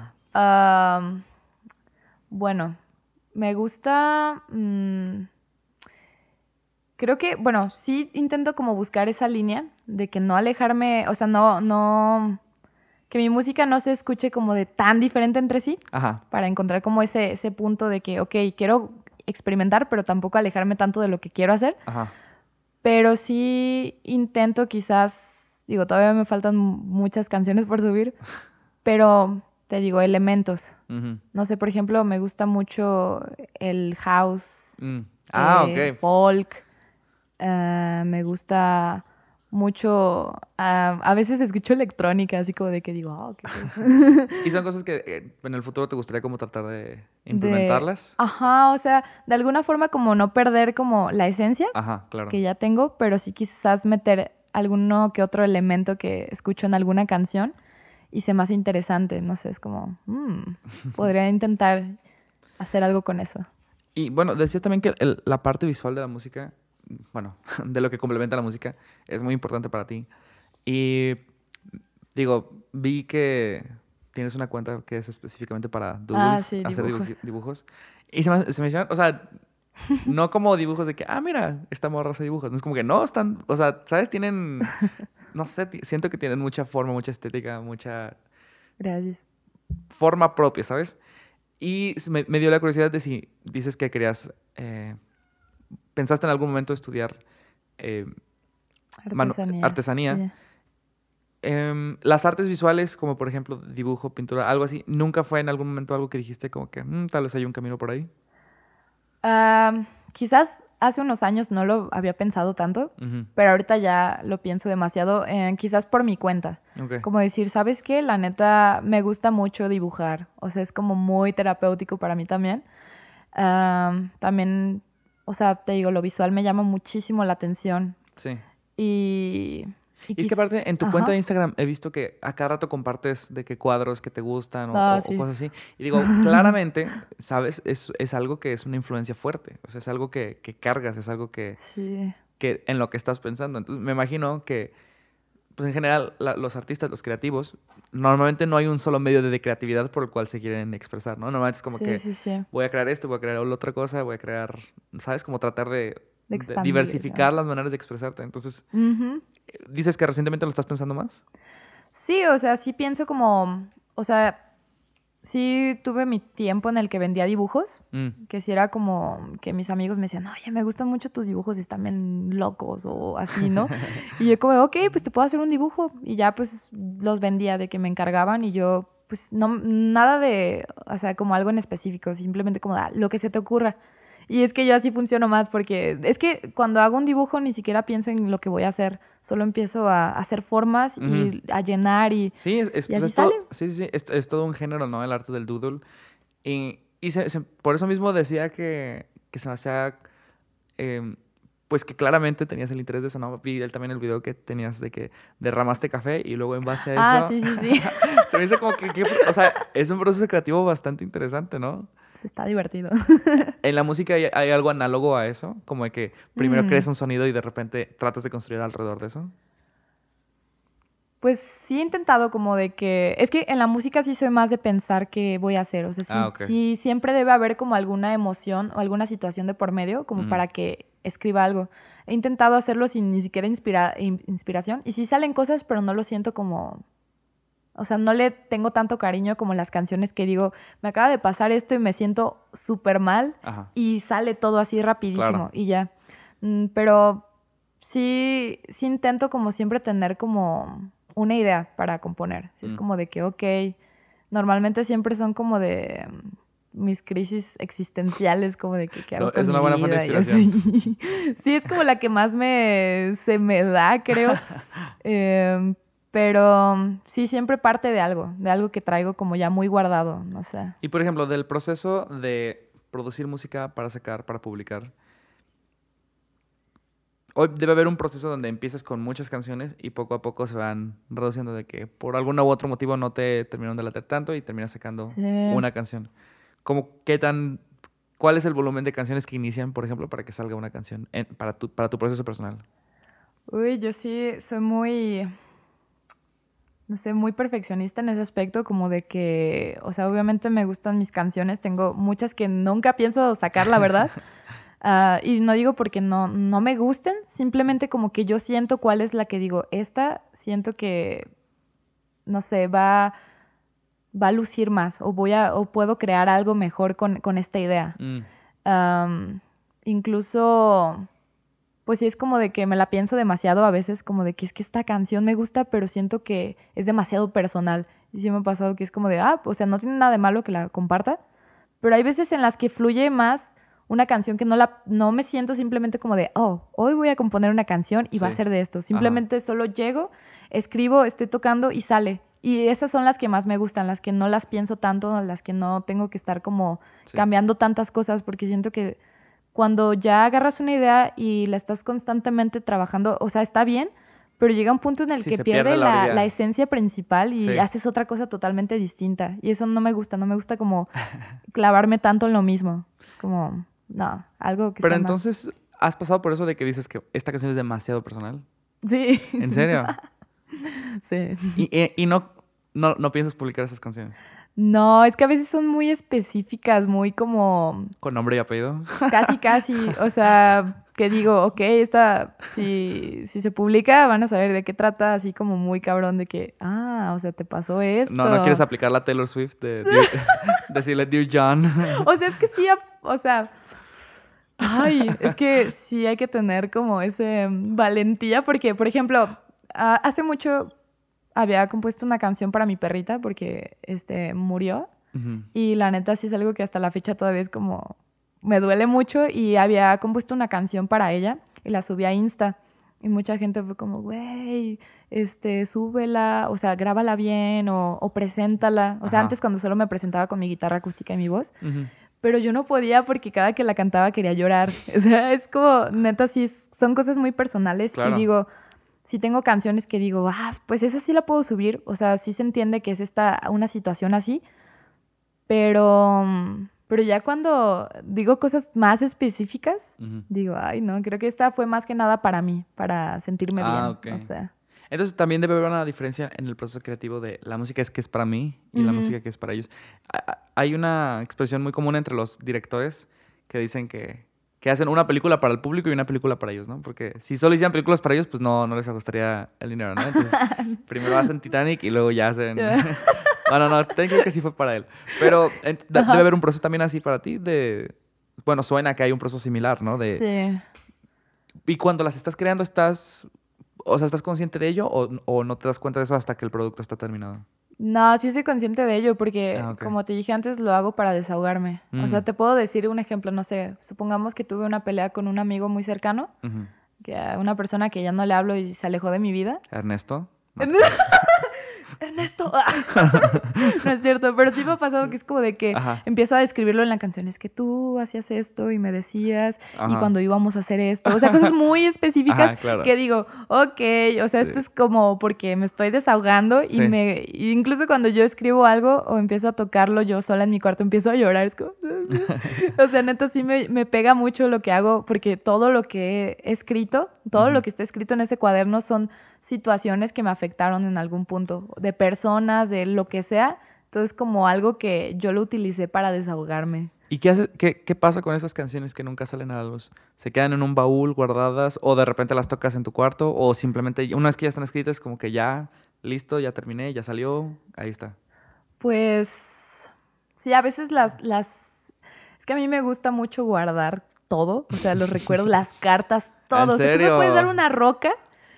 Bueno, me gusta. mm, creo que, bueno, sí intento como buscar esa línea de que no alejarme, o sea, no, no. Que mi música no se escuche como de tan diferente entre sí, Ajá. para encontrar como ese, ese punto de que, ok, quiero experimentar, pero tampoco alejarme tanto de lo que quiero hacer. Ajá. Pero sí intento quizás, digo, todavía me faltan muchas canciones por subir, <laughs> pero te digo, elementos. No sé, por ejemplo, me gusta mucho el house, Mm. Ah, eh, ok. folk, eh, me gusta mucho, ah, a veces escucho electrónica, así como de que digo, ah, qué <laughs> cool". Y son cosas que eh, en el futuro te gustaría como tratar de implementarlas. Ajá, o sea, de alguna forma como no perder como la esencia Ajá, claro. que ya tengo, pero sí quizás meter alguno que otro elemento que escucho en alguna canción y se hace interesante. No sé, es como, mm, <laughs> podría intentar hacer algo con eso. Y bueno, decías también que el- la parte visual de la música, bueno, <laughs> de lo que complementa la música, es muy importante para ti. Y digo, vi que tienes una cuenta que es específicamente para doodles, Ah, sí, hacer dibuj- dibujos. dibujos. Y se me, se me hicieron, o sea, no como dibujos de que, ah, mira, esta morra hace dibujos. No es como que no, están, o sea, ¿sabes? Tienen, <laughs> no sé, siento que tienen mucha forma, mucha estética, mucha Gracias. forma propia, ¿sabes? Y me dio la curiosidad de si dices que querías, eh, pensaste en algún momento estudiar eh, Artesanía. em, las artes visuales, como por ejemplo dibujo, pintura, algo así. ¿Nunca fue en algún momento algo que dijiste como que "Mm, tal vez hay un camino por ahí? Ah, quizás hace unos años no lo había pensado tanto, pero ahorita ya lo pienso demasiado, eh, quizás por mi cuenta. Como decir, ¿sabes qué? La neta, me gusta mucho dibujar. O sea, es como muy terapéutico para mí también. Am, también, o sea, te digo, lo visual me llama muchísimo la atención. Sí. Y... Y es que aparte, en tu Ajá. cuenta de Instagram he visto que a cada rato compartes de qué cuadros que te gustan o, Ah, o- o sí. cosas así. Y digo, <laughs> claramente, ¿sabes? Es, es algo que es una influencia fuerte. O sea, es algo que, que cargas, es algo que, Sí. que en lo que estás pensando. Entonces, me imagino que, pues en general, la- los artistas, los creativos, normalmente no hay un solo medio de, de creatividad por el cual se quieren expresar, ¿no? Normalmente es como sí, que sí, sí. voy a crear esto, voy a crear otra cosa, voy a crear, ¿sabes? Como tratar de, de expandir, diversificar ¿no? las maneras de expresarte. Entonces. ¿dices que recientemente lo estás pensando más? Sí, o sea, sí pienso como, o sea, sí tuve mi tiempo en el que vendía dibujos, Mm. que sí era como que mis amigos me decían, oye, me gustan mucho tus dibujos y están bien locos o así, ¿no? <laughs> y yo como, ok, pues te puedo hacer un dibujo. Y ya pues los vendía de que me encargaban y yo, pues no, nada de, o sea, como algo en específico, simplemente como "Ah, lo que se te ocurra. Y es que yo así funciono más porque es que cuando hago un dibujo ni siquiera pienso en lo que voy a hacer, solo empiezo a hacer formas y a llenar y... Sí, es, es- ¿Y pues es todo, sí, sí, es, es todo un género, ¿no? El arte del doodle. Y, y se- se- por eso mismo decía que, que se me hacía, em, pues que claramente tenías el interés de eso, ¿no? Vi también el video que tenías de que derramaste café y luego en base a eso... Ah, sí, sí, sí. <laughs> se me hizo como que, que- o sea, es un proceso creativo bastante interesante, ¿no? Se está divertido. <laughs> En la música hay, hay algo análogo a eso, como de que primero Mm. creas un sonido y de repente tratas de construir alrededor de eso. Pues sí he intentado como de que... Es que en la música sí soy más de pensar qué voy a hacer. O sea, sí, Ah, sí siempre debe haber como alguna emoción o alguna situación de por medio como Ujú. para que escriba algo. He intentado hacerlo sin ni siquiera inspira- in- inspiración. Y sí salen cosas, pero no lo siento como... O sea, no le tengo tanto cariño como las canciones que digo, me acaba de pasar esto y me siento súper mal Ajá. y sale todo así rapidísimo Claro. y ya. Mm, pero sí, sí intento como siempre tener como una idea para componer. Es Mm. como de que, ok, normalmente siempre son como de mm, mis crisis existenciales, como de que, ¿qué So, hago con es una mi buena fuente de así. <laughs> sí, es como la que más me, se me da, creo. <laughs> Em, pero mm, sí, siempre parte de algo, de algo que traigo como ya muy guardado, no sé. Y por ejemplo, del proceso de producir música para sacar, para publicar. Hoy debe haber un proceso donde empiezas con muchas canciones y poco a poco se van reduciendo de que por algún u otro motivo no te terminaron de latir tanto y terminas sacando Sí. una canción. ¿Cómo, qué tan, ¿Cuál es el volumen de canciones que inician, por ejemplo, para que salga una canción en- para, tu, para tu proceso personal? Uy, yo sí soy muy, no sé, muy perfeccionista en ese aspecto, como de que, o sea, obviamente me gustan mis canciones, tengo muchas que nunca pienso sacar, la verdad. <laughs> Ah, y no digo porque no, no me gusten, simplemente como que yo siento cuál es la que digo, esta siento que, no sé, va, va a lucir más o voy a, o puedo crear algo mejor con, con esta idea. Mm, incluso, pues sí es como de que me la pienso demasiado a veces, como de que es que esta canción me gusta, pero siento que es demasiado personal. Y sí me ha pasado que es como de, ah, o sea, no tiene nada de malo que la comparta, pero hay veces en las que fluye más una canción que no la no me siento simplemente como de, oh, hoy voy a componer una canción y va a ser de esto. Simplemente solo llego, escribo, estoy tocando y sale. Y esas son las que más me gustan, las que no las pienso tanto, las que no tengo que estar como sí. cambiando tantas cosas, porque siento que cuando ya agarras una idea y la estás constantemente trabajando, o sea, está bien, pero llega un punto en el Sí, que pierde pierde la esencia principal y Sí. haces otra cosa totalmente distinta. Y eso no me gusta, no me gusta como clavarme tanto en lo mismo. Es como, no, algo que Pero sea más- entonces, ¿has pasado por eso de que dices que esta canción es demasiado personal? Sí. ¿En serio? <laughs> sí. y, y- y no, no, no piensas publicar esas canciones No, es que a veces son muy específicas, muy como con nombre y apellido. casi, <laughs> casi. O sea, que digo, ok, esta, si, si se publica, van a saber de qué trata, así como muy cabrón de que, ah, o sea, te pasó esto. No, no quieres aplicar la Taylor Swift de decirle <laughs> Dear John. <laughs> O sea, es que sí, o sea, ay, es que sí hay que tener como ese mm, valentía, porque, por ejemplo, ah, hace mucho había compuesto una canción para mi perrita porque este murió Ujú. y la neta sí es algo que hasta la fecha todavía es como me duele mucho y había compuesto una canción para ella y la subí a Insta y mucha gente fue como, güey, este, súbela, o sea, grábala bien o, o preséntala. O sea, Ajá. antes cuando solo me presentaba con mi guitarra acústica y mi voz, Ujú. pero yo no podía porque cada que la cantaba quería llorar. <laughs> O sea, es como, neta, sí, son cosas muy personales. Claro. Y digo, si tengo canciones que digo, ah, pues esa sí la puedo subir. O sea, sí se entiende que es esta, una situación así. Pero, mm, pero ya cuando digo cosas más específicas, Ujú. digo, ay, no, creo que esta fue más que nada para mí, para sentirme Ah, bien. ok. O sea, Entonces también debe haber una diferencia en el proceso creativo de la música es que es para mí y la Ujú. música que es para ellos. Hay una expresión muy común entre los directores que dicen que, que hacen una película para el público y una película para ellos, ¿no? Porque si solo hicieran películas para ellos, pues no, no les gustaría el dinero, ¿no? Entonces <laughs> primero hacen Titanic y luego ya hacen, Bueno, <laughs> no, tengo que sí fue para él. Pero debe haber un proceso también así para ti de... Bueno, suena que hay un proceso similar, ¿no? De, sí. Y cuando las estás creando, ¿estás, o sea, ¿estás consciente de ello o, o no te das cuenta de eso hasta que el producto está terminado? No, sí estoy consciente de ello porque, ah, como te dije antes, lo hago para desahogarme. O sea, mm. te puedo decir un ejemplo, no sé, supongamos que tuve una pelea con un amigo muy cercano, que una persona que ya no le hablo y se alejó de mi vida. Ernesto. <laughs> Ernesto. <laughs> no es cierto, pero sí me ha pasado que es como de que empiezo a describirlo en la canción. Es que tú hacías esto y me decías, y cuando íbamos a hacer esto. O sea, cosas <laughs> muy específicas que digo, ok, o sea, esto es como porque me estoy desahogando y me. Incluso cuando yo escribo algo o empiezo a tocarlo yo sola en mi cuarto, empiezo a llorar. Es como. <laughs> o sea, neta, sí me, me, pega mucho lo que hago porque todo lo que he escrito, todo lo que está escrito en ese cuaderno son situaciones que me afectaron en algún punto, de personas, de lo que sea. Entonces, como algo que yo lo utilicé para desahogarme. ¿Y qué, hace, qué, qué, pasa con esas canciones que nunca salen a la luz? ¿Se quedan en un baúl guardadas o de repente las tocas en tu cuarto o simplemente una vez que ya están escritas como que ya, listo, ya terminé, ya salió, ahí está? Pues sí, a veces las, las... Es que a mí me gusta mucho guardar todo, o sea, los recuerdos, <laughs> las cartas, todo. ¿En serio? tú me puedes dar una roca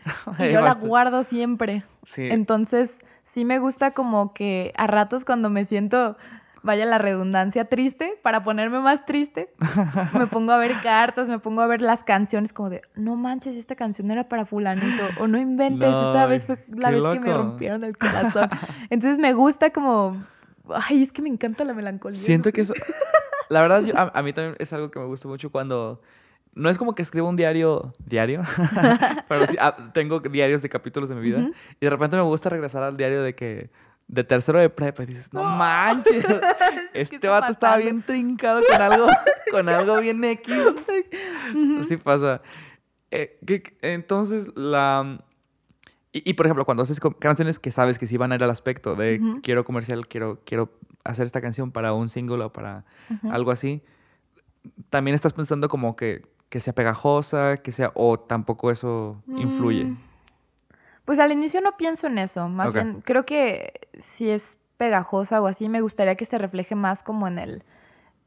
<laughs> yo la guardo siempre. Entonces, sí me gusta como que a ratos cuando me siento, vaya la redundancia, triste, para ponerme más triste, <laughs> me pongo a ver cartas, me pongo a ver las canciones como de, no manches, esta canción era para fulanito, o no inventes, esta vez fue la vez que me rompieron el corazón. <laughs> Entonces me gusta como, ay, es que me encanta la melancolía. Siento que eso, la verdad, a mí también es algo que me gusta mucho cuando no es como que escribo un diario diario, <laughs> pero sí ah, tengo diarios de capítulos de mi vida. Y de repente me gusta regresar al diario de que de tercero de prepa y dices, no manches, <laughs> este vato estaba bien trincado con algo, con algo bien X. <laughs> Así pasa. Eh, entonces, la... Y, por ejemplo, cuando haces canciones que sabes que sí van a ir al aspecto de quiero comercial, quiero, quiero hacer esta canción para un single o para algo así, también estás pensando como que que sea pegajosa, que sea, o tampoco eso influye? Mm. Pues al inicio no pienso en eso, más bien creo que si es pegajosa o así, me gustaría que se refleje más como en el,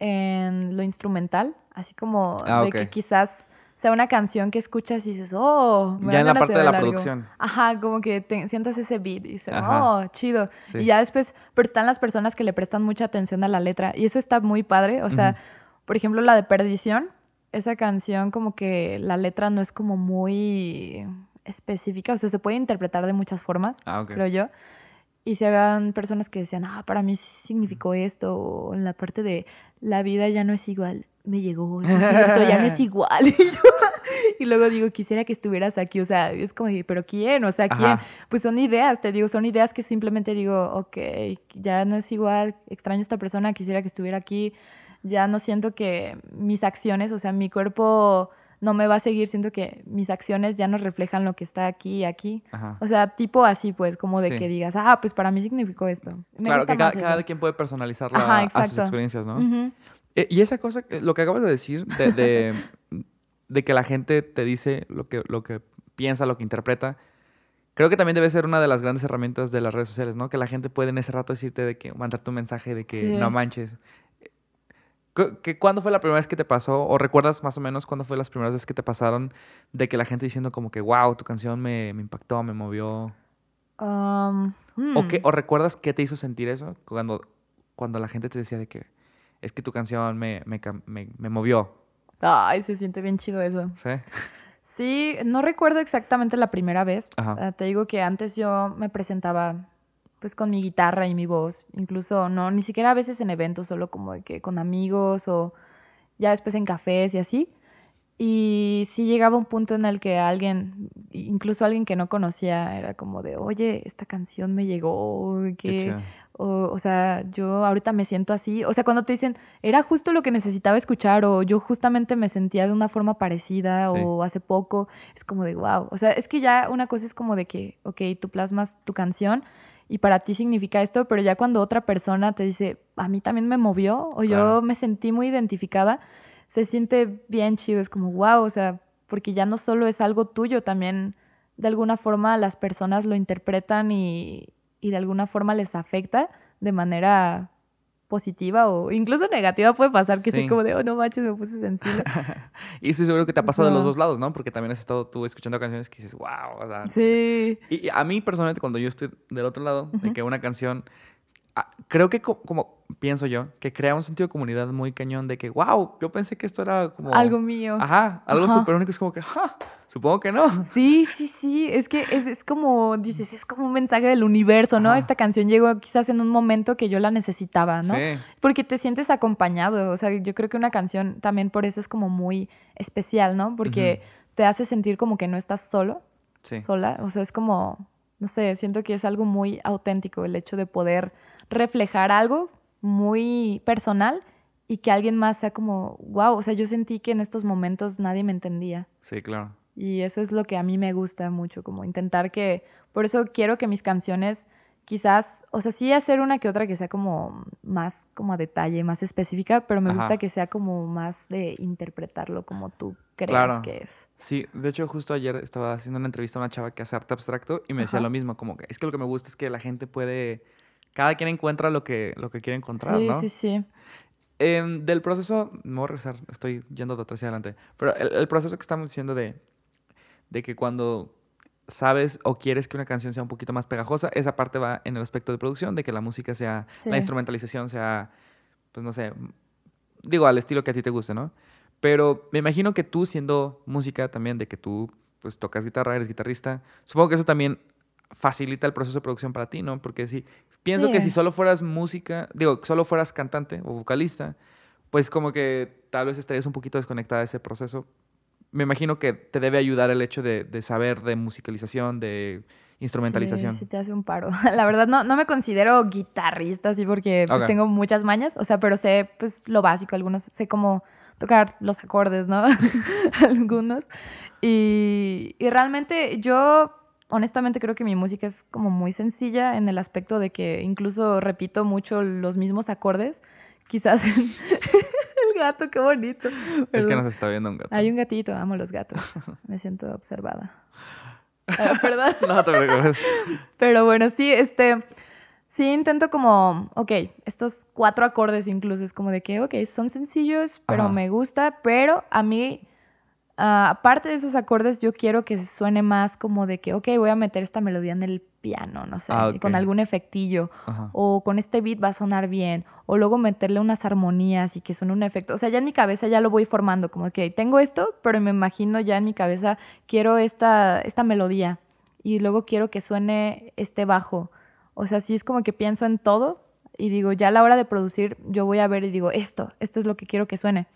en lo instrumental, así como ah, de que quizás sea una canción que escuchas y dices, oh, me ya en la parte de, la producción. Ajá, como que te, sientas ese beat y dices, oh, chido. Y ya después, pero están las personas que le prestan mucha atención a la letra y eso está muy padre. O sea, por ejemplo, la de Perdición, esa canción como que la letra no es como muy específica, o sea, se puede interpretar de muchas formas, ah, creo yo. Y si habían personas que decían, ah, para mí significó esto, o en la parte de la vida ya no es igual, me llegó, esto ya no es <laughs> igual. <laughs> y, luego digo, quisiera que estuvieras aquí, o sea, es como, pero ¿quién? O sea, ¿quién? Pues son ideas, te digo, son ideas que simplemente digo, ok, ya no es igual, extraño a esta persona, quisiera que estuviera aquí ya no siento que mis acciones, o sea, mi cuerpo no me va a seguir, siento que mis acciones ya no reflejan lo que está aquí y aquí. O sea, tipo así, pues, como de que digas, ah, pues para mí significó esto. claro, que cada, quien puede personalizarla a sus experiencias, ¿no? Eh, y esa cosa, lo que acabas de decir, de, de, que la gente te dice lo que, lo que piensa, lo que interpreta, creo que también debe ser una de las grandes herramientas de las redes sociales, ¿no? Que la gente puede en ese rato decirte de que, mandarte un mensaje de que no manches, ¿Cuándo fue la primera vez que te pasó? ¿O recuerdas más o menos cuándo fue las primeras veces que te pasaron de que la gente diciendo como que, wow, tu canción me, me impactó, me movió? Um, ¿O, qué, hmm. ¿O recuerdas qué te hizo sentir eso? Cuando, cuando la gente te decía de que es que tu canción me, me, me, me movió. Ay, se siente bien chido eso. ¿Sí? Sí, no recuerdo exactamente la primera vez. Ah, te digo que antes yo me presentaba pues con mi guitarra y mi voz, incluso no, ni siquiera a veces en eventos, solo como de que con amigos o ya después en cafés y así. Y sí llegaba un punto en el que alguien, incluso alguien que no conocía, era como de, oye, esta canción me llegó, que, o, o, sea, yo ahorita me siento así. O sea, cuando te dicen, era justo lo que necesitaba escuchar, o yo justamente me sentía de una forma parecida, o hace poco, es como de, wow. O sea, es que ya una cosa es como de que, ok, tú plasmas tu canción, y para ti significa esto, pero ya cuando otra persona te dice, a mí también me movió o yo me sentí muy identificada, se siente bien chido, es como, wow, o sea, porque ya no solo es algo tuyo, también de alguna forma las personas lo interpretan y, y de alguna forma les afecta de manera positiva o incluso negativa puede pasar que sí. como de, oh, no manches, me puse sensible. <laughs> y estoy seguro que te ha pasado de los dos lados, ¿no? Porque también has estado tú escuchando canciones que dices, wow, o sea. Sí. Y, a mí personalmente cuando yo estoy del otro lado, de que una canción, ah, creo que como, pienso yo, que crea un sentido de comunidad muy cañón de que, wow, yo pensé que esto era como... Algo mío. Ajá, algo súper único, es como que, ja, Supongo que no. Sí, sí, sí. Es que es, es, como, dices, es como un mensaje del universo, ¿no? Esta canción llegó quizás en un momento que yo la necesitaba, ¿no? Sí. Porque te sientes acompañado. O sea, yo creo que una canción también por eso es como muy especial, ¿no? Porque te hace sentir como que no estás solo, sí. sola. O sea, es como, no sé, siento que es algo muy auténtico el hecho de poder reflejar algo muy personal y que alguien más sea como, wow, o sea, yo sentí que en estos momentos nadie me entendía. Sí, claro. Y eso es lo que a mí me gusta mucho, como intentar que, por eso quiero que mis canciones quizás, o sea, sí hacer una que otra que sea como más como a detalle, más específica, pero me gusta que sea como más de interpretarlo como tú crees que es. Sí, de hecho justo ayer estaba haciendo una entrevista a una chava que hace arte abstracto y me decía lo mismo, como que es que lo que me gusta es que la gente puede, cada quien encuentra lo que, lo que quiere encontrar, sí, ¿no? Sí, sí, sí. del proceso, me voy a regresar, estoy yendo de atrás y adelante, pero el, el proceso que estamos diciendo de de que cuando sabes o quieres que una canción sea un poquito más pegajosa, esa parte va en el aspecto de producción, de que la música sea, la instrumentalización sea, pues no sé, digo, al estilo que a ti te guste, ¿no? Pero me imagino que tú siendo música también, de que tú pues tocas guitarra, eres guitarrista, supongo que eso también facilita el proceso de producción para ti, ¿no? Porque si pienso que si solo fueras música, digo, solo fueras cantante o vocalista, pues como que tal vez estarías un poquito desconectada de ese proceso, me imagino que te debe ayudar el hecho de, saber de musicalización, de instrumentalización. Sí, sí te hace un paro. <laughs> La verdad no, no me considero guitarrista así porque pues, tengo muchas mañas, o sea, pero sé pues lo básico, algunos sé cómo tocar los acordes, ¿no? <laughs> algunos. Y, y realmente yo honestamente creo que mi música es como muy sencilla en el aspecto de que incluso repito mucho los mismos acordes. Quizás <laughs> gato, qué bonito. Es que nos está viendo un gato. Hay un gatito, amo los gatos. <laughs> Me siento observada. Ah, ¿Perdón? <laughs> no te preocupes. Pero bueno, sí, este. Sí, intento como, ok, estos cuatro acordes incluso es como de que, ok, son sencillos, pero me gusta, pero a mí Ah, aparte de esos acordes, yo quiero que suene más como de que, ok, voy a meter esta melodía en el piano, no sé, ah, con algún efectillo, o con este beat va a sonar bien, o luego meterle unas armonías y que suene un efecto. O sea, ya en mi cabeza ya lo voy formando, como que tengo esto, pero me imagino ya en mi cabeza, quiero esta, esta melodía, y luego quiero que suene este bajo. O sea, sí es como que pienso en todo y digo, ya a la hora de producir, yo voy a ver y digo, esto, esto es lo que quiero que suene.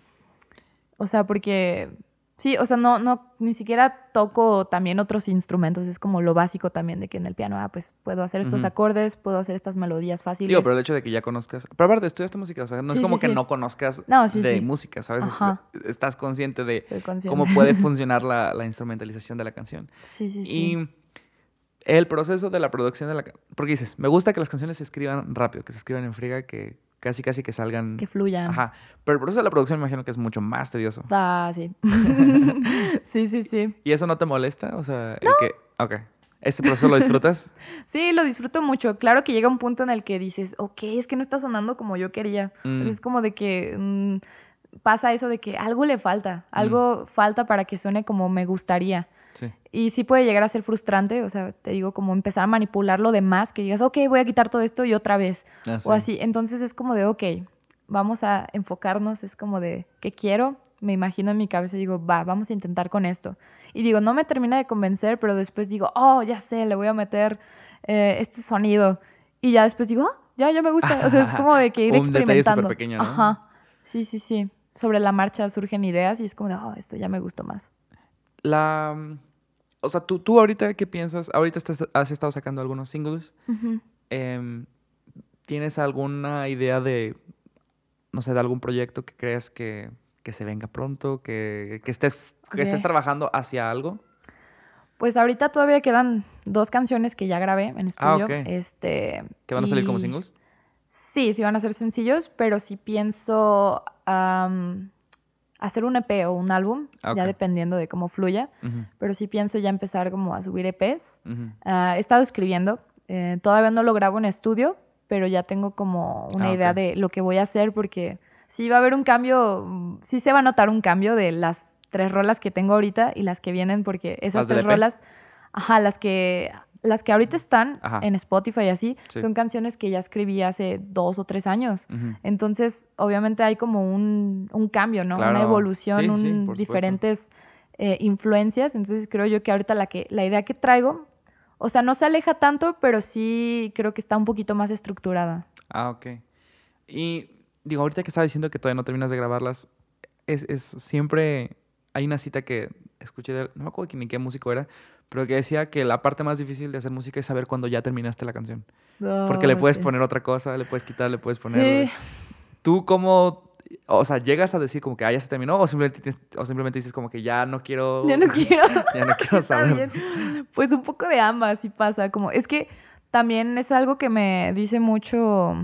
O sea, porque Sí, o sea, no, no, ni siquiera toco también otros instrumentos, es como lo básico también de que en el piano, ah, pues puedo hacer estos acordes, puedo hacer estas melodías fáciles. Digo, pero el hecho de que ya conozcas, pero aparte estudiaste música, o sea, no es como que no conozcas de música, ¿sabes? estás consciente de cómo puede <laughs> funcionar la, la, instrumentalización de la canción. Sí, sí, sí. Y el proceso de la producción de la... Porque dices, me gusta que las canciones se escriban rápido, que se escriban en friga, que casi casi que salgan. Que fluyan. Ajá. Pero el proceso de la producción me imagino que es mucho más tedioso. Ah, sí. <laughs> sí, sí, sí. ¿Y eso no te molesta? O sea, el que. Ok. ¿Ese proceso lo disfrutas? <laughs> sí, lo disfruto mucho. Claro que llega un punto en el que dices, ok, es que no está sonando como yo quería. Mm. Es como de que mm, pasa eso de que algo le falta, algo mm. falta para que suene como me gustaría. Y sí puede llegar a ser frustrante, o sea, te digo, como empezar a manipular lo demás, que digas, ok, voy a quitar todo esto y otra vez. Ah, o así. Entonces es como de, ok, vamos a enfocarnos, es como de, ¿qué quiero? Me imagino en mi cabeza y digo, va, vamos a intentar con esto. Y digo, no me termina de convencer, pero después digo, oh, ya sé, le voy a meter eh, este sonido. Y ya después digo, oh, ya, ya me gusta. O sea, es como de que ir <laughs> Un experimentando. Pequeño, ¿no? Ajá. Sí, sí, sí. Sobre la marcha surgen ideas y es como de, oh, esto ya me gustó más. La o sea, tú, tú ahorita, ¿qué piensas? Ahorita has estado sacando algunos singles. Em, ¿Tienes alguna idea de, no sé, de algún proyecto que creas que, se venga pronto, que, estés, que estés trabajando hacia algo? Pues ahorita todavía quedan dos canciones que ya grabé en ah, estudio. este, ¿Que van a salir como singles? Sí, sí van a ser sencillos, pero sí pienso hacer un EP o un álbum, ah, ya dependiendo de cómo fluya, pero sí pienso ya empezar como a subir EPs. Ah, he estado escribiendo, eh, todavía no lo grabo en estudio, pero ya tengo como una Ah, idea de lo que voy a hacer porque sí va a haber un cambio, sí se va a notar un cambio de las tres rolas que tengo ahorita y las que vienen porque esas ¿Las del tres EP? rolas, ajá, las que las que ahorita están Ajá. en Spotify y así, Sí. son canciones que ya escribí hace dos o tres años. Entonces, obviamente hay como un, un cambio, ¿no? Claro. Una evolución, Sí, un- diferentes eh, influencias. Entonces, creo yo que ahorita la, que, la idea que traigo, o sea, no se aleja tanto, pero sí creo que está un poquito más estructurada. Ah, ok. Y digo, ahorita que estaba diciendo que todavía no terminas de grabarlas, es, es siempre hay una cita que escuché de, no me acuerdo ni qué músico era, pero que decía que la parte más difícil de hacer música es saber cuándo ya terminaste la canción. Porque le Oh, puedes sí. poner otra cosa, le puedes quitar, le puedes poner... Sí, ¿Tú cómo, o sea, llegas a decir como que ah, ya se terminó o simplemente, o simplemente dices como que ya no quiero... ya no <laughs> quiero. ya no quiero saber? Pues un poco de ambas, sí pasa. Como, es que también es algo que me dice mucho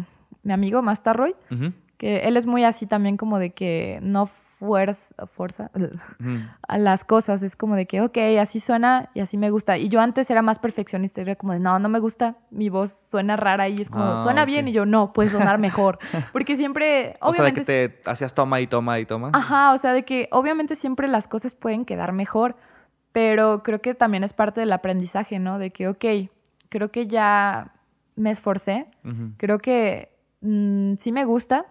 mi amigo Mastarroy, Ujú, que él es muy así también como de que no fuerza, fuerza <laughs> ujú. a las cosas. Es como de que, ok, así suena y así me gusta. Y yo antes era más perfeccionista, era como de, no, no me gusta, mi voz suena rara y es como, Ah, suena ok. bien y yo, no, puede sonar <laughs> mejor. Porque siempre, O sea, de que obviamente... te hacías toma y toma y toma. Ajá, o sea, de que obviamente siempre las cosas pueden quedar mejor, pero creo que también es parte del aprendizaje, ¿no? De que, ok, creo que ya me esforcé, Ujú. creo que mm, sí me gusta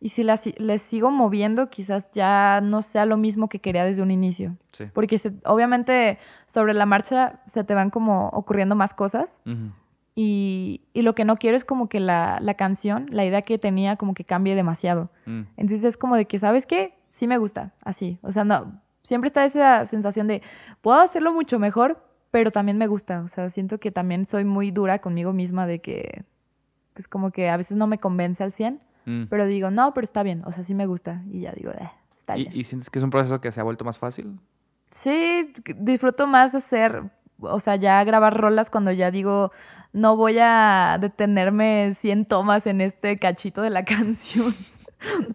y si las, les sigo moviendo quizás ya no sea lo mismo que quería desde un inicio. Sí. Porque se- obviamente sobre la marcha se te van como ocurriendo más cosas Ujú. y, y lo que no quiero es como que la, la canción, la idea que tenía como que cambie demasiado. Mm. Entonces es como de que, ¿sabes qué? Sí me gusta, así. O sea, no, siempre está esa sensación de, puedo hacerlo mucho mejor, pero también me gusta. O sea, siento que también soy muy dura conmigo misma de que, pues como que a veces no me convence al 100, Mm. pero digo, no, pero está bien, o sea, sí me gusta. Y ya digo, eh, está ¿Y, bien. y sientes que es un proceso que se ha vuelto más fácil? Sí, disfruto más hacer, o sea, ya grabar rolas cuando ya digo, no voy a detenerme 100 tomas en este cachito de la <laughs> canción.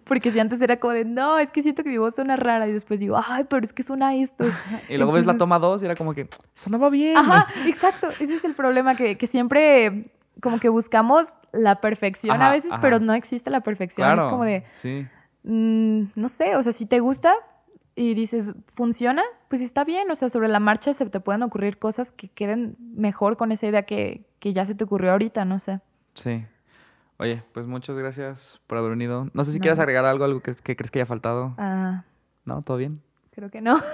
Porque si antes era como de, no, es que siento que mi voz suena rara. Y después digo, ay, pero es que suena esto. <laughs> Y luego ves la toma 2 y era como que sonaba bien. Ajá, <laughs> exacto. Ese es el problema, que, que siempre como que buscamos la perfección Ajá, a veces, ajá. pero no existe la perfección. Claro. Es como de, Sí. mm, no sé, o sea, si te gusta y dices, funciona, pues está bien. O sea, sobre la marcha se te pueden ocurrir cosas que queden mejor con esa idea que, que ya se te ocurrió ahorita, no sé. Sí. Oye, pues muchas gracias por haber venido. No sé si No. quieres agregar algo, algo que, que crees que haya faltado. Ah, ¿No? ¿Todo bien? Creo que no. <laughs>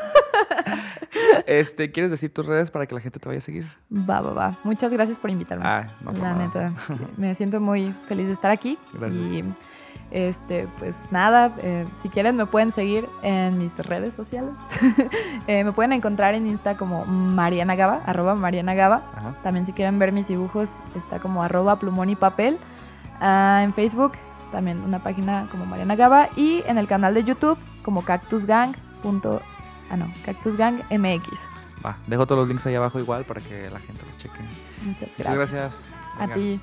Este, ¿quieres decir tus redes para que la gente te vaya a seguir? Va, va, va. Muchas gracias por invitarme. Ah, no la neta, <laughs> me siento muy feliz de estar aquí. Gracias. Y este, pues nada, eh, si quieren me pueden seguir en mis redes sociales. <laughs> Eh, me pueden encontrar en Insta como Mariana Gaba, arroba Mariana Gaba. Ajá. También si quieren ver mis dibujos está como arroba plumón y papel. Ah, en Facebook también una página como Mariana Gaba y en el canal de YouTube como Cactus Gang. Punto- ah, no, Cactus Gang MX. Va, dejo todos los links ahí abajo igual para que la gente los cheque. Muchas Muchas gracias. gracias. A Venga. ti.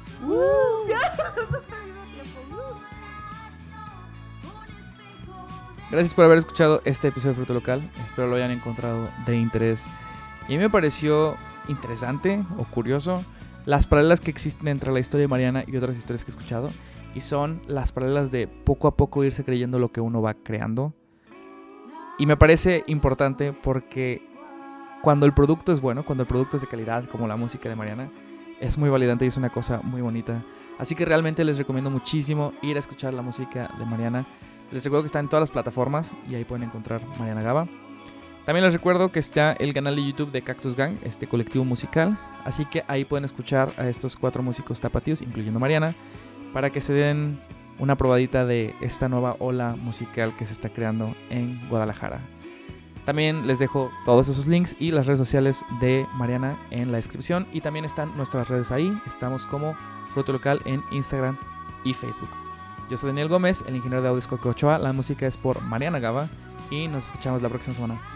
Gracias por haber escuchado este episodio de Fruto Local. Espero lo hayan encontrado de interés. Y a mí me pareció interesante o curioso las paralelas que existen entre la historia de Mariana y otras historias que he escuchado. Y son las paralelas de poco a poco irse creyendo lo que uno va creando. Y me parece importante porque cuando el producto es bueno, cuando el producto es de calidad, como la música de Mariana, es muy validante y es una cosa muy bonita. Así que realmente les recomiendo muchísimo ir a escuchar la música de Mariana. Les recuerdo que está en todas las plataformas y ahí pueden encontrar Mariana Gaba. También les recuerdo que está el canal de YouTube de Cactus Gang, este colectivo musical. Así que ahí pueden escuchar a estos cuatro músicos tapatíos, incluyendo Mariana, para que se den una probadita de esta nueva ola musical que se está creando en Guadalajara. También les dejo todos esos links y las redes sociales de Mariana en la descripción. Y también están nuestras redes ahí. Estamos como Fruto Local en Instagram y Facebook. Yo soy Daniel Gómez, el ingeniero de audio Coco Ochoa. La música es por Mariana Gaba. Y nos escuchamos la próxima semana.